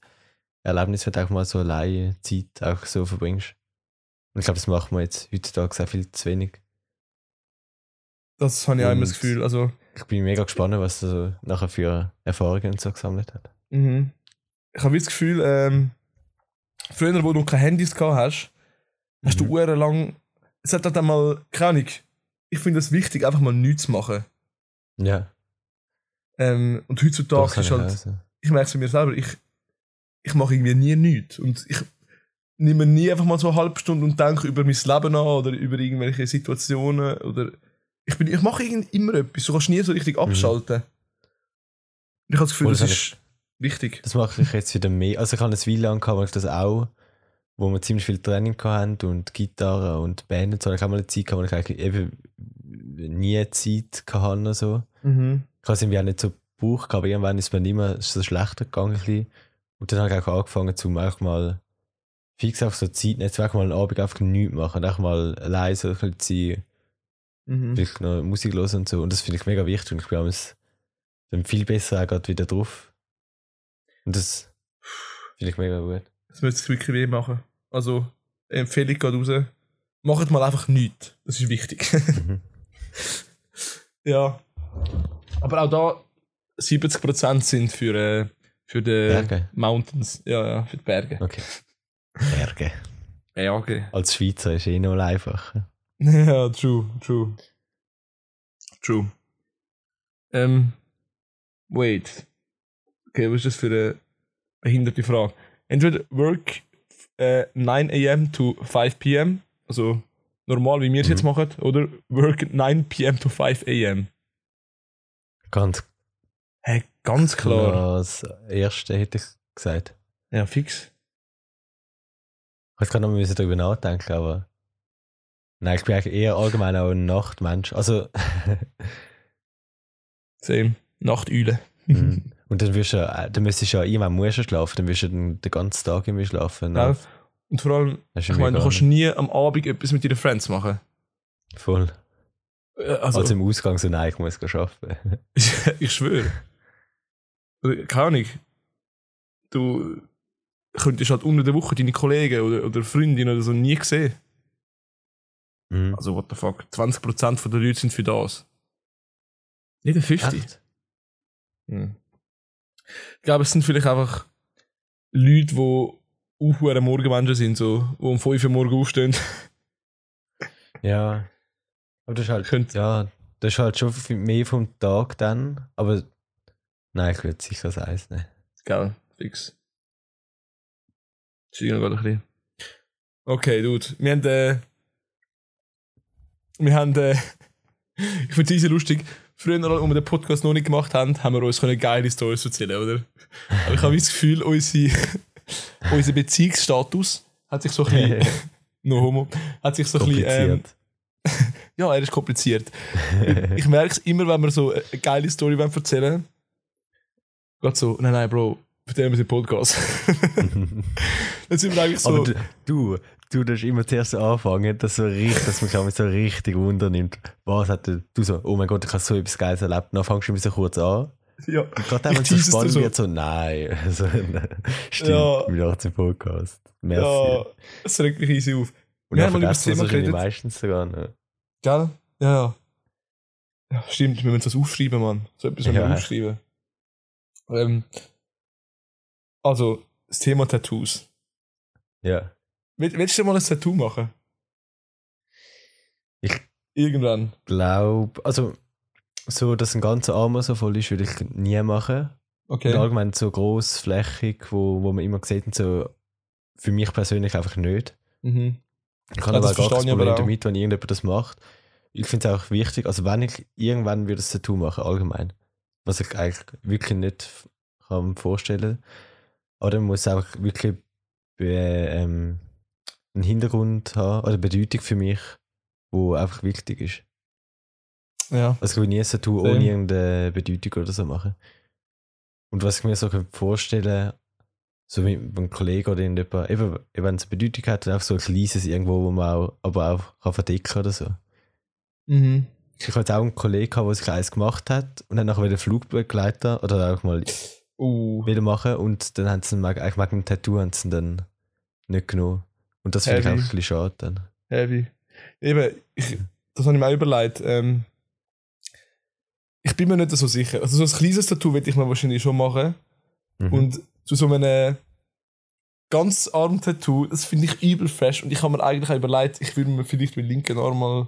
Erlebnis, wenn du auch mal so alleine Zeit auch so verbringst. Und ich glaube, das machen wir jetzt heutzutage sehr viel zu wenig. Das habe ich auch immer das Gefühl. Also, Ich bin mega gespannt, was er so nachher für Erfahrungen und so gesammelt hat. Mhm. Ich habe das Gefühl, ähm, früher, wo du keine Handys gehabt hast, hast du Mhm. uhrenlang. Es hat halt einmal, keine Ahnung, ich finde es wichtig, einfach mal nichts zu machen. Ja, Ähm, und heutzutage ist halt, ich merke es bei mir selber, ich, ich mache irgendwie nie nichts. Und ich nehme nie einfach mal so eine halbe Stunde und denke über mein Leben an oder über irgendwelche Situationen. Oder ich, bin, ich mache irgend- immer etwas. Du kannst nie so richtig abschalten. Ich habe das Gefühl, das das ist wichtig. Das mache ich jetzt wieder mehr. Also ich habe eine Weile lang gehabt, wo ich das auch, wo wir ziemlich viel Training hatten und Gitarre und Band und so. Ich habe mal eine Zeit gehabt, wo ich eigentlich eben nie Zeit hatte oder so. Mhm. Ich habe es irgendwie auch nicht so gebraucht, aber irgendwann ist mir immer ist es schlechter gegangen. Ein bisschen. Und dann habe ich auch angefangen, zum auch mal fix auf so Zeit, nicht einfach mal einen Abend einfach nichts machen, einfach mal allein so ein bisschen sein, Mhm. vielleicht noch Musik hören und so. Und das finde ich mega wichtig und ich bin abends dann viel besser auch gerade wieder drauf. Und das finde ich mega gut. Das müsste ich wirklich weh machen. Also, Empfehlung geht raus. macht mal einfach nichts. Das ist wichtig. Mhm. [LAUGHS] ja. Aber auch da 70% sind für, äh, für die Berge? Mountains. Ja, ja, für die Berge. Okay. Berge. Berge. Als Schweizer ist eh noch einfacher. [LAUGHS] Ja, true, true. True. Ähm, wait. Okay, was ist das für eine behinderte Frage? Entweder work äh, 9 am to 5 pm, also normal, wie wir es Mhm. jetzt machen, oder work 9 pm to 5 am. Ganz Hey, ganz klar. Das erste hätte ich gesagt. Ja, fix. Ich hätte gerade noch müssen darüber nachdenken, aber. Nein, ich bin eigentlich eher allgemein auch ein Nachtmensch. Also. [LAUGHS] Same. Nachteule. mm. [LAUGHS] und dann wirst du ja, dann müsstest du ja irgendwann musst du schlafen, dann wirst du dann den ganzen Tag immer schlafen. Ja. Ja. Und vor allem, ich meine, du kannst nie am Abend etwas mit deinen Friends machen. voll. Äh, Also, Also, im Ausgang so, nein, ich muss arbeiten. [LAUGHS] ich schwöre. Also, Keine Ahnung. Du könntest halt unter der Woche deine Kollegen oder, oder Freundin oder so nie sehen. Mhm. Also, what the fuck. 20% der Leute sind für das. Nicht ein 50. Echt? Hm. Ich glaube, es sind vielleicht einfach Leute, die auch Morgenmenschen sind, so, die um 5 Uhr morgen aufstehen. [LAUGHS] Ja. Aber das ist halt, Könnt- ja, das ist halt schon viel mehr vom Tag dann. Aber nein, ich würde sicher das Eis nehmen. Gell, fix. Wir gerade ein bisschen. Okay, Dude. Wir haben, äh, wir haben, äh, [LAUGHS] ich finde es easy lustig. Früher, als wir den Podcast noch nicht gemacht haben, haben wir uns können geile Stories erzählen, oder? Aber ich habe das Gefühl, unsere, [LAUGHS] unser Beziehungsstatus hat sich so ein bisschen, [LAUGHS] no homo, hat sich so ein bisschen, ähm, ja, er ist kompliziert. ich merke es immer, wenn wir so eine geile Story wollen Geht so, nein, nein, Bro, erzählen wir im Podcast. [LAUGHS] Dann sind wir eigentlich so. Aber du, du, du darfst immer zuerst anfangen, dass, so richtig, dass man sich so richtig wundernimmt. Was hat der, du so, oh mein Gott, ich habe so etwas Geiles erlebt. Dann fangst du immer so kurz an. ja. Gerade wenn es so spannend so. wird, so, nein. [LAUGHS] So, nein. Stimmt, Ja. mit 18 Podcast. Merci. ja, es regt mich easy auf. Und wir haben mal über das wir Thema geredet. meistens sogar noch. Gell? Ja, ja. Ja, stimmt, wir müssen das aufschreiben, Mann. So etwas müssen wir Ja. aufschreiben. Ähm, also, das Thema Tattoos. Ja. Will, willst du mal ein Tattoo machen? Ich Irgendwann. glaube, also, so, dass ein ganzer Arm so voll ist, würde ich nie machen. Okay. Und allgemein so grossflächig, wo, wo man immer sieht, und so, für mich persönlich einfach nicht. Mhm. Ich habe Ja, aber gar kein Problem damit, wenn irgendjemand das macht. Ich finde es auch wichtig, also wenn ich irgendwann würde das Tattoo machen, allgemein, was ich eigentlich wirklich nicht kann vorstellen aber dann muss es auch wirklich ähm, einen Hintergrund haben oder Bedeutung für mich, wo einfach wichtig ist. Ja. Also ich will nie Tattoo Same. ohne irgendeine Bedeutung oder so machen. Und was ich mir so vorstellen so wie ein Kollege oder irgendjemand, eben, eben wenn es eine Bedeutung hat, dann einfach so ein kleines irgendwo, wo man auch, aber auch kann verdecken oder so. Mhm. Ich hatte jetzt auch einen Kollegen, der sich eins gemacht hat und dann nachher wieder Flugbegleiter oder auch mal Uh. wieder machen und dann haben sie mag- eigentlich wegen dem Tattoo haben sie dann nicht genommen. Und das finde ich auch ein bisschen schade dann. Heavy. Eben, ich, das habe ich mir auch überlegt. Ähm, ich bin mir nicht so sicher. Also so ein kleines Tattoo würde ich mir wahrscheinlich schon machen. Mhm. Und zu so einem ganz armen Tattoo, das finde ich übel fresh. Und ich habe mir eigentlich auch überlegt, ich würde mir vielleicht mit linken Arm mal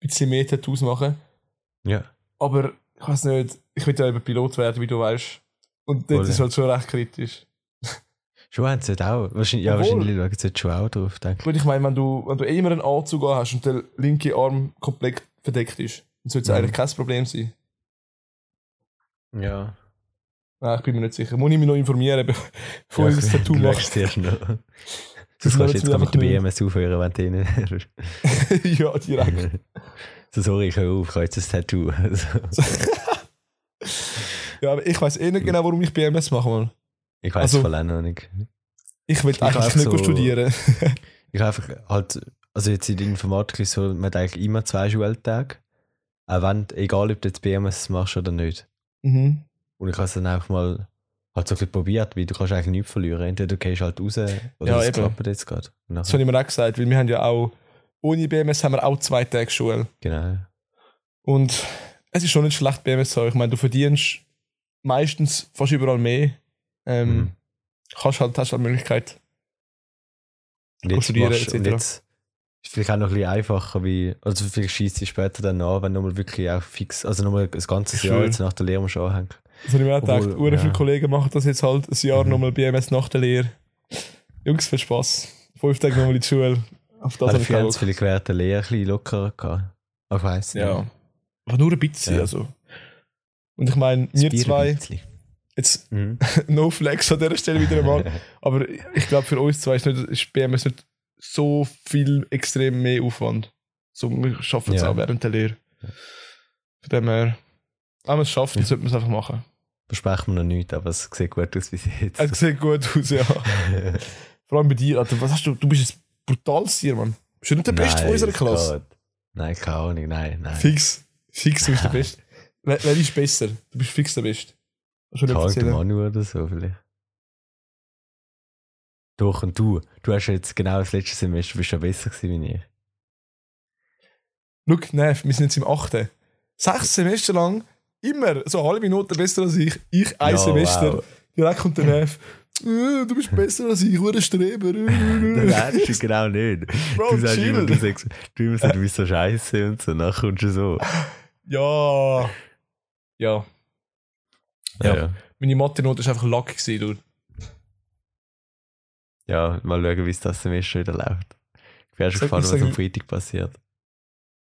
bisschen mehr Tattoos machen. ja. Aber ich weiß nicht, ich will ja eben Pilot werden, wie du weißt. Und das ist ja. halt schon recht kritisch. [LAUGHS] Schon haben sie auch. Wahrscheinlich, ja, Obwohl- wahrscheinlich schauen sie jetzt schon auch drauf, denke Gut, ich meine, wenn du, wenn du eh immer einen Anzug hast und der linke Arm komplett verdeckt ist, dann sollte es Mhm. eigentlich kein Problem sein. ich. Ja. Nein, ich bin mir nicht sicher. Muss ich mich noch informieren, be- [LAUGHS] bevor ich das [LAUGHS] Tattoo mache. Das kannst du jetzt mit der einfach BMS aufhören, wenn du denen. [LAUGHS] ja, direkt. [LAUGHS] so, sorry, ich höre auf, ich habe jetzt ein Tattoo. [LAUGHS] Ja, aber ich weiß eh nicht genau, warum ich BMS mache. Mann. ich weiß Also- es voll auch noch nicht. Ich will Ich eigentlich nicht so- studieren. Ich habe einfach halt, also jetzt in der Informatik ist so, man hat eigentlich immer zwei Schultage. Auch wenn, egal ob du jetzt BMS machst oder nicht. mhm. Und ich habe es dann einfach mal halt so bisschen probiert, weil du kannst eigentlich nichts verlieren. Entweder du gehst halt raus oder Ja, es klappt jetzt gerade. Das habe ich mir auch gesagt, weil wir haben ja auch ohne BMS haben wir auch zwei Tage Schule. Genau. Und es ist schon nicht schlecht, BMS zu haben. Ich meine, du verdienst meistens fast überall mehr. Ähm, Mhm. kannst halt, hast halt die Möglichkeit. Jetzt, studieren machst, und jetzt vielleicht auch noch ein bisschen einfacher, wie, also vielleicht schießt du später dann an, wenn du nochmal wirklich auch fix, also nochmal ein ganzes Jahr Schön. jetzt nach der Lehre musst anhängen. Das habe ich mir auch gedacht. Obwohl, Uhren viele ja. Kollegen machen das jetzt halt ein Jahr Mhm. nochmal BMS nach der Lehre. Jungs, viel Spaß. Fünf Tage nochmal in die Schule. Auf das Also habe ich Bock. vielleicht während der Lehre ein bisschen lockerer gehabt. Ich weiss nicht. Ja. Aber nur ein bisschen, Ja. also. Und ich meine, Das wir zwei, jetzt Mhm. [LAUGHS] no flex an dieser Stelle wieder einmal, [LAUGHS] aber ich glaube für uns zwei ist, nicht, ist BMS nicht so viel extrem mehr Aufwand. So, wir schaffen es Ja. auch während der Lehre. Von dem her, wenn man es schafft, dann sollte man es einfach machen. Versprechen wir noch nicht, aber es sieht gut aus bis jetzt. Es sieht gut aus, ja. [LAUGHS] Vor allem bei dir, Alter. Was hast du? Du bist ein brutales Tier, Mann. Bist du nicht der Beste von unserer Klasse? geht. Nein, keine Ahnung, nein, nein. Fix. Fix, du bist der [LAUGHS] Beste. Wer, wer ist besser? Du bist fix der Beste. Erzählen? Manu oder so vielleicht. Doch, und du, du hast ja jetzt genau das letzte Semester bist ja besser gewesen wie ich. Schau, Nev, wir sind jetzt im 8. Sechs Semester lang, immer so halbe Minute besser als ich. Ich ein Ja, Semester. wow. Direkt kommt der Nev. Äh, Du bist besser als ich, du ein Streber. [LAUGHS] Nein, das ist genau nicht. Bro, du sagst chill. immer, du sagst, du immer sagst, du bist so scheiße und so, nachher kommst du so. Ja. Ja. Ja. Ja. Meine Mathe-Note war einfach lucky, gewesen, du. Ja, mal schauen, wie es das Semester wieder läuft. Ich auch schon gespannt, was am Freitag passiert.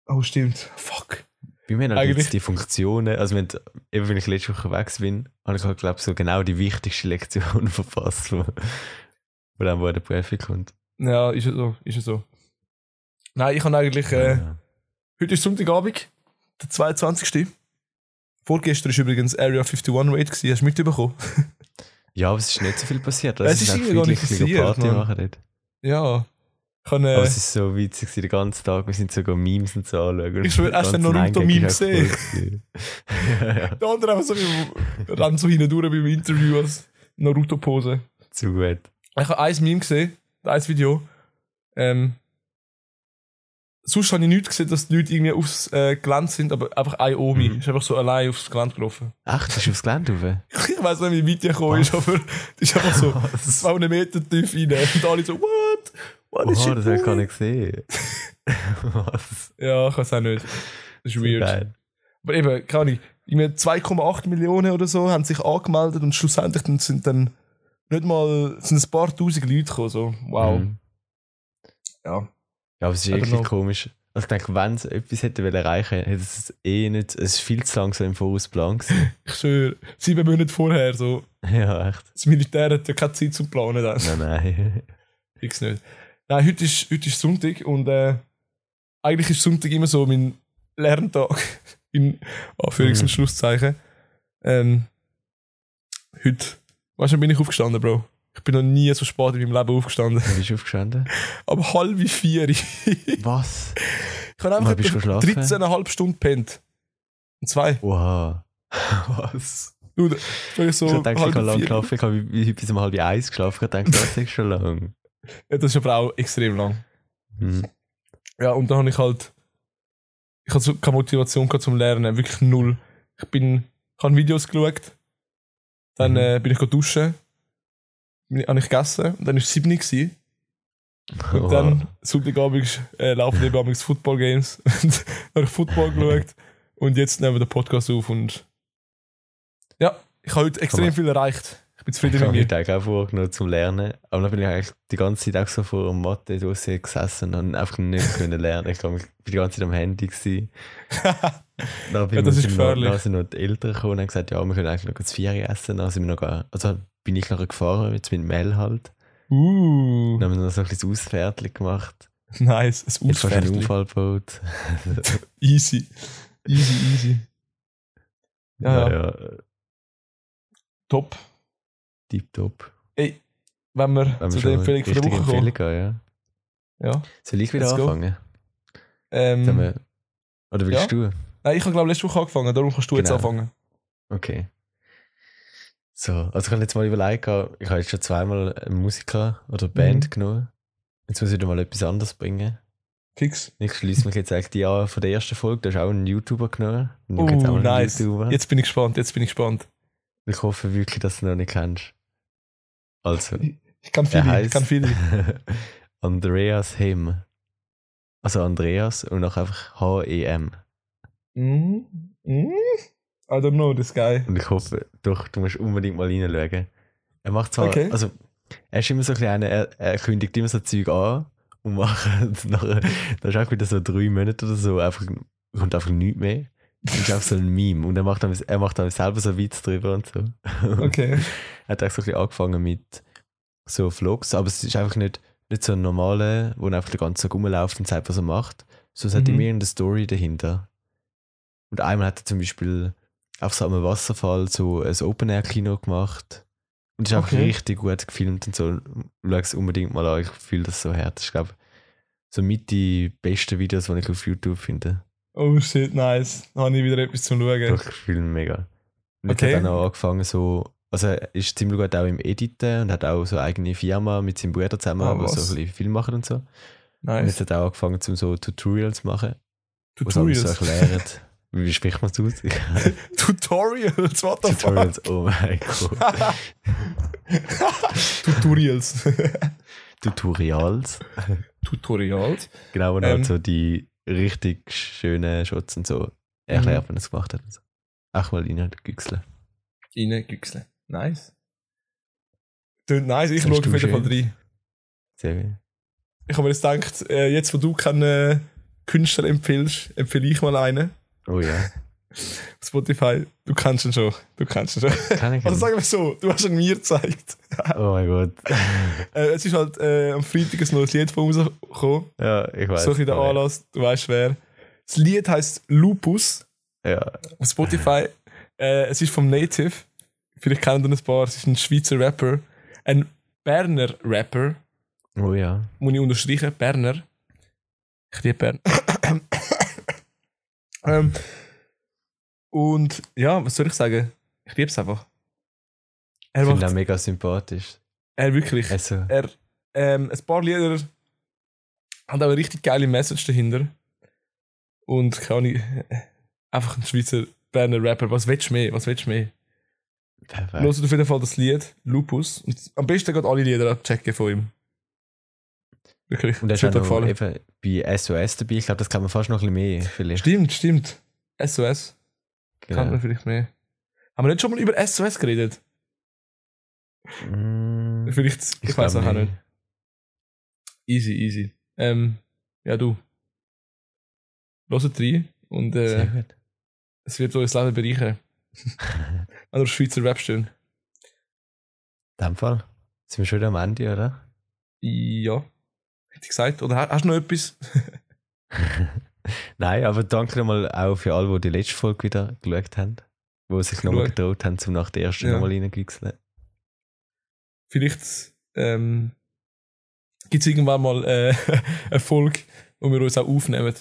Oh, stimmt. Fuck. Bei mir haben jetzt die Funktionen, also wenn, eben wenn ich letzte Woche weg bin, habe ich, glaube ich, so genau die wichtigste Lektion [LAUGHS] verpasst, wo, wo dann wo der Prüfung kommt. Ja, ist ja so. Ist ja so. Nein, ich habe eigentlich. Äh, Ja. Heute ist Sonntagabend, der 22. Vorgestern war übrigens Area 51 Raid. gewesen. Hast du mitbekommen? [LAUGHS] Ja, aber es ist nicht so viel passiert. Es Also ist auch irgendwie gar nicht passiert, Party Mann. machen dort. ja. Ich habe, Aber äh, es ist so witzig, gewesen, den ganzen Tag. Wir sind sogar Memes und so anschauen. Ich schwöre, hast du Naruto-Meme Eingang ist gesehen? [LAUGHS] ja, ja, der andere einfach so, wie- rennt so hindurch beim Interview als Naruto-Pose. zu gut. Ich habe ein Meme gesehen, ein Video. Ähm, sonst habe ich nicht gesehen, dass die Leute irgendwie aufs äh, Gelände sind, aber einfach ein Omi Mhm. ist einfach so allein aufs Gelände gelaufen. Ach, das ist aufs Gelände rauf? [LAUGHS] Ich weiß nicht, wie weit die gekommen ist, aber die ist einfach so [LAUGHS] Was? 200 Meter tief rein. Und alle so, what? What is Oha, she das habe ich gar nicht gesehen. [LAUGHS] Was? Ja, ich weiß auch nicht. Das ist weird. geil. Aber eben, keine Ahnung, irgendwie 2,8 Millionen oder so haben sich angemeldet und schlussendlich sind dann nicht mal sind ein paar tausend Leute gekommen. So. Wow. Mhm. Ja. Ja, aber es ist know. komisch. Also ich denke, wenn es etwas hätte wollen erreichen, hätte es eh nicht, es ist viel zu langsam im Vorausplan gewesen. [LAUGHS] Ich schwöre, sieben Monate vorher, so. [LAUGHS] ja, echt. Das Militär hat ja keine Zeit zum Planen dann. Nein, nein. [LAUGHS] Fix nicht. Nein, heute ist, heute ist Sonntag und äh, eigentlich ist Sonntag immer so mein Lerntag. In Anführungs- und Mhm. Schlusszeichen. Ähm, heute, weißt du, bin ich aufgestanden, Bro? Ich bin noch nie so spät in meinem Leben aufgestanden. Wie bist du aufgestanden? [LAUGHS] Aber halb vier. [LAUGHS] ich Was? habe einfach Wann bist du etwa geschlafen? 13,5 Stunden pennt. Und zwei. Oha. [LAUGHS] Was? Du, ich so ich denke, ich habe lang vier. geschlafen, ich habe bis um halb eins geschlafen. Ich denke, das ist schon lang. Ja, das ist aber auch extrem lang. Hm. Ja, und dann habe ich halt. Ich hatte so keine Motivation gehabt zum Lernen, wirklich null. Ich bin. Ich habe Videos geschaut, dann Mhm. äh, bin ich duschen, habe ich gegessen, und dann war es 7 Uhr. Und dann, Sonntagabend, äh, laufen eben abends Football Games. [LAUGHS] Und habe ich Football geschaut. Und jetzt nehmen wir den Podcast auf und. Ja, ich habe heute extrem Komm. viel erreicht. Ich bin Ich zufrieden habe mit mir mir. Tag auch vorgenommen zum Lernen. Aber dann bin ich eigentlich die ganze Zeit auch so vor dem mathe dossier gesessen und einfach nicht [LAUGHS] können lernen. Ich war die ganze Zeit am Handy. Gewesen. [LAUGHS] Dann bin Ja, das ist gefährlich. Dann sind noch die Eltern gekommen und haben gesagt, ja, wir können eigentlich noch das Vieri essen. Dann sind wir noch, also bin ich nachher gefahren, jetzt mit Mel halt. Uh, Dann haben wir noch so ein bisschen Ausfertig gemacht. nice. Ein Jetzt fast einen Ausfertig. Unfall gebaut. [LAUGHS] Easy. Easy, easy. Ja, ja. ja. Top. Tipptopp. Ey, wenn wir Wenn zu wir der Empfehlung von der Woche kommen. Gehen, ja. Ja. Soll ich wieder Let's anfangen? Ähm, wir- Oder willst ja. du? nein, ich habe glaube letzte Woche angefangen, darum kannst du jetzt Genau. anfangen. Okay. So, also ich habe jetzt mal überlegt, ich habe jetzt schon zweimal einen Musiker oder eine Band Mhm. genommen. Jetzt muss ich wieder mal etwas anderes bringen. Fix. Ich schließe mich jetzt eigentlich an von der ersten Folge. Da hast auch einen YouTuber genommen. Oh, ich jetzt auch einen nice. YouTuber. Jetzt bin ich gespannt, jetzt bin ich gespannt. Ich hoffe wirklich, dass du ihn noch nicht kennst. Also, Ich kann viele, ich heißt kann viele. [LAUGHS] Andreas Hem. Also Andreas und auch einfach H-E-M. Mm, mm, I don't know this guy. Und ich hoffe, doch, du musst unbedingt mal reinschauen. Er macht zwar, Okay. also, er ist immer so ein bisschen einer, er, er kündigt immer so Zeug an und macht [LAUGHS] nachher, da ist auch wieder so drei Monate oder so, einfach, kommt einfach nichts mehr. Das ist einfach so ein Meme und er macht dann, er macht dann selber so Witz drüber und so. [LAUGHS] Okay. Er hat auch so ein bisschen angefangen mit so Vlogs, aber es ist einfach nicht, nicht so ein normaler, wo er einfach den ganzen Tag rumläuft und sagt, was er macht, sondern es hat Mhm. immer irgendeine Story dahinter. Und einmal hat er zum Beispiel auf so einem Wasserfall so ein Open-Air-Kino gemacht. Und ist einfach Okay. richtig gut gefilmt und so. Schau es unbedingt mal an, ich fühle das so hart. Ich glaube, so mit die besten Videos, die ich auf YouTube finde. Oh shit, nice. Dann habe ich wieder etwas zum Schauen. Doch, ich fühle mega. Und Okay. hat er auch angefangen so, also er ist ziemlich gut auch im Editen und hat auch so eine eigene Firma mit seinem Bruder zusammen, Ah, wo so ein bisschen Film machen und so. Und Nice. jetzt hat er auch angefangen, zum so Tutorials zu machen. Tutorials. so erklären. [LAUGHS] Wie spricht man es aus? [LAUGHS] Tutorials, what the fuck? Tutorials, oh mein Gott. [LAUGHS] Tutorials. [LAUGHS] Tutorials. Tutorials. Genau, und Ähm. halt so die richtig schönen Shots und so erklärt, wenn er es gemacht hat. Und so. Auch mal rein güchseln. Reingüchseln. Nice. Tönt nice, ich schaue auf jeden Fall rein. Sehr gut. Ich habe mir jetzt gedacht, äh, jetzt wo du keinen äh, Künstler empfiehlst, empfehle ich mal einen. Oh ja. Spotify, du kennst ihn schon. Du kennst ihn schon. Kann ich Also sagen wir so, du hast ihn mir gezeigt. Oh mein Gott. [LAUGHS] Äh, es ist halt äh, am Freitag ein neues Lied von uns rausgekommen. ja, ich weiß. So ein der Anlass, du weißt wer. Das Lied heißt Lupus Ja, auf Spotify. äh, es ist vom Native. Vielleicht kennen ihn ein paar. Es ist ein Schweizer Rapper. Ein Berner Rapper. oh ja. Muss ich unterstreichen. Berner. Ich liebe Bern. Ähm, und ja, was soll ich sagen? Ich liebe es einfach. Er Ich finde ihn mega sympathisch. Er wirklich. Also, Er, ähm, ein paar Lieder haben auch eine richtig geile Message dahinter. Und Ahnung, äh, [LAUGHS] einfach ein Schweizer Berner Rapper. Was willst du mehr? Was willst du mehr? perfekt. Hört auf jeden Fall das Lied, Lupus. Und am besten geht alle Lieder abchecken von ihm. Wirklich. Und er ist auch noch eben bei SOS dabei. Ich glaube, das kann man fast noch ein bisschen mehr. Vielleicht. Stimmt, stimmt. SOS. Kann man Genau. vielleicht mehr. Haben wir nicht schon mal über SOS geredet? Mm, Vielleicht, ich, weiß glaub auch nicht. Easy, easy. Ähm, ja, du. Hört rein und äh, es wird euer Leben bereichern. [LAUGHS] An der Schweizer Rap stehen. In dem Fall sind wir schon wieder am Ende, oder? Ja. Hätte ich gesagt. Oder ha- hast du noch etwas? [LAUGHS] Nein, aber danke nochmal auch für alle, die die letzte Folge wieder geschaut haben. Die sich nochmal getraut haben, zum nach der ersten Ja. nochmal reingewechseln. Vielleicht ähm, gibt es irgendwann mal äh, [LAUGHS] eine Folge, wo wir uns auch aufnehmen.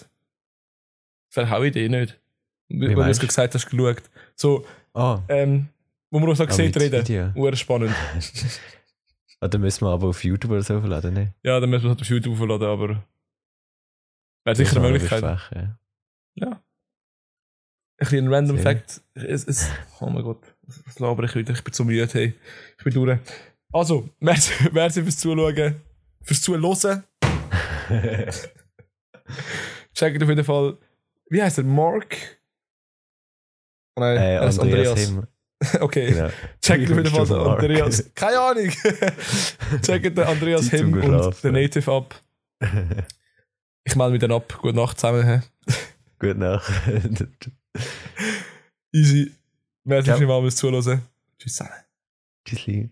Auch eine Idee, nicht? Wie, wo du es gesagt hast, geschaut. So, Ah, ähm, wo wir uns auch Ah, gesehen reden. Video. Uhr spannend. [LAUGHS] ah, dann müssen wir aber auf YouTube oder so verladen, ne? Ja, dann müssen wir es halt auf YouTube verladen, aber wäre sicher eine Möglichkeit. besprechen, ja. Ja. Ein bisschen ein random Sehr. Fact. Es, es, oh mein Gott, was laber ich wieder? Ich bin zu müde, hey. Ich bin durch. Also, merci, [LAUGHS] merci fürs Zuschauen, fürs Zuhören. [LAUGHS] Checkt auf jeden Fall. Wie heißt er? Mark? Nein, äh, ist Andreas, Andreas. [LAUGHS] Okay. genau. Checkt Fall Stimmt, den. Andreas. Keine Ahnung. Checkt den Andreas Hem und den Native ab. [LAUGHS] Ich melde mich dann ab. Gute Nacht zusammen. hä? Gut nach. [LAUGHS] Easy. Merci vielmals fürs Zuhören. Tschüss zusammen. Tschüssli.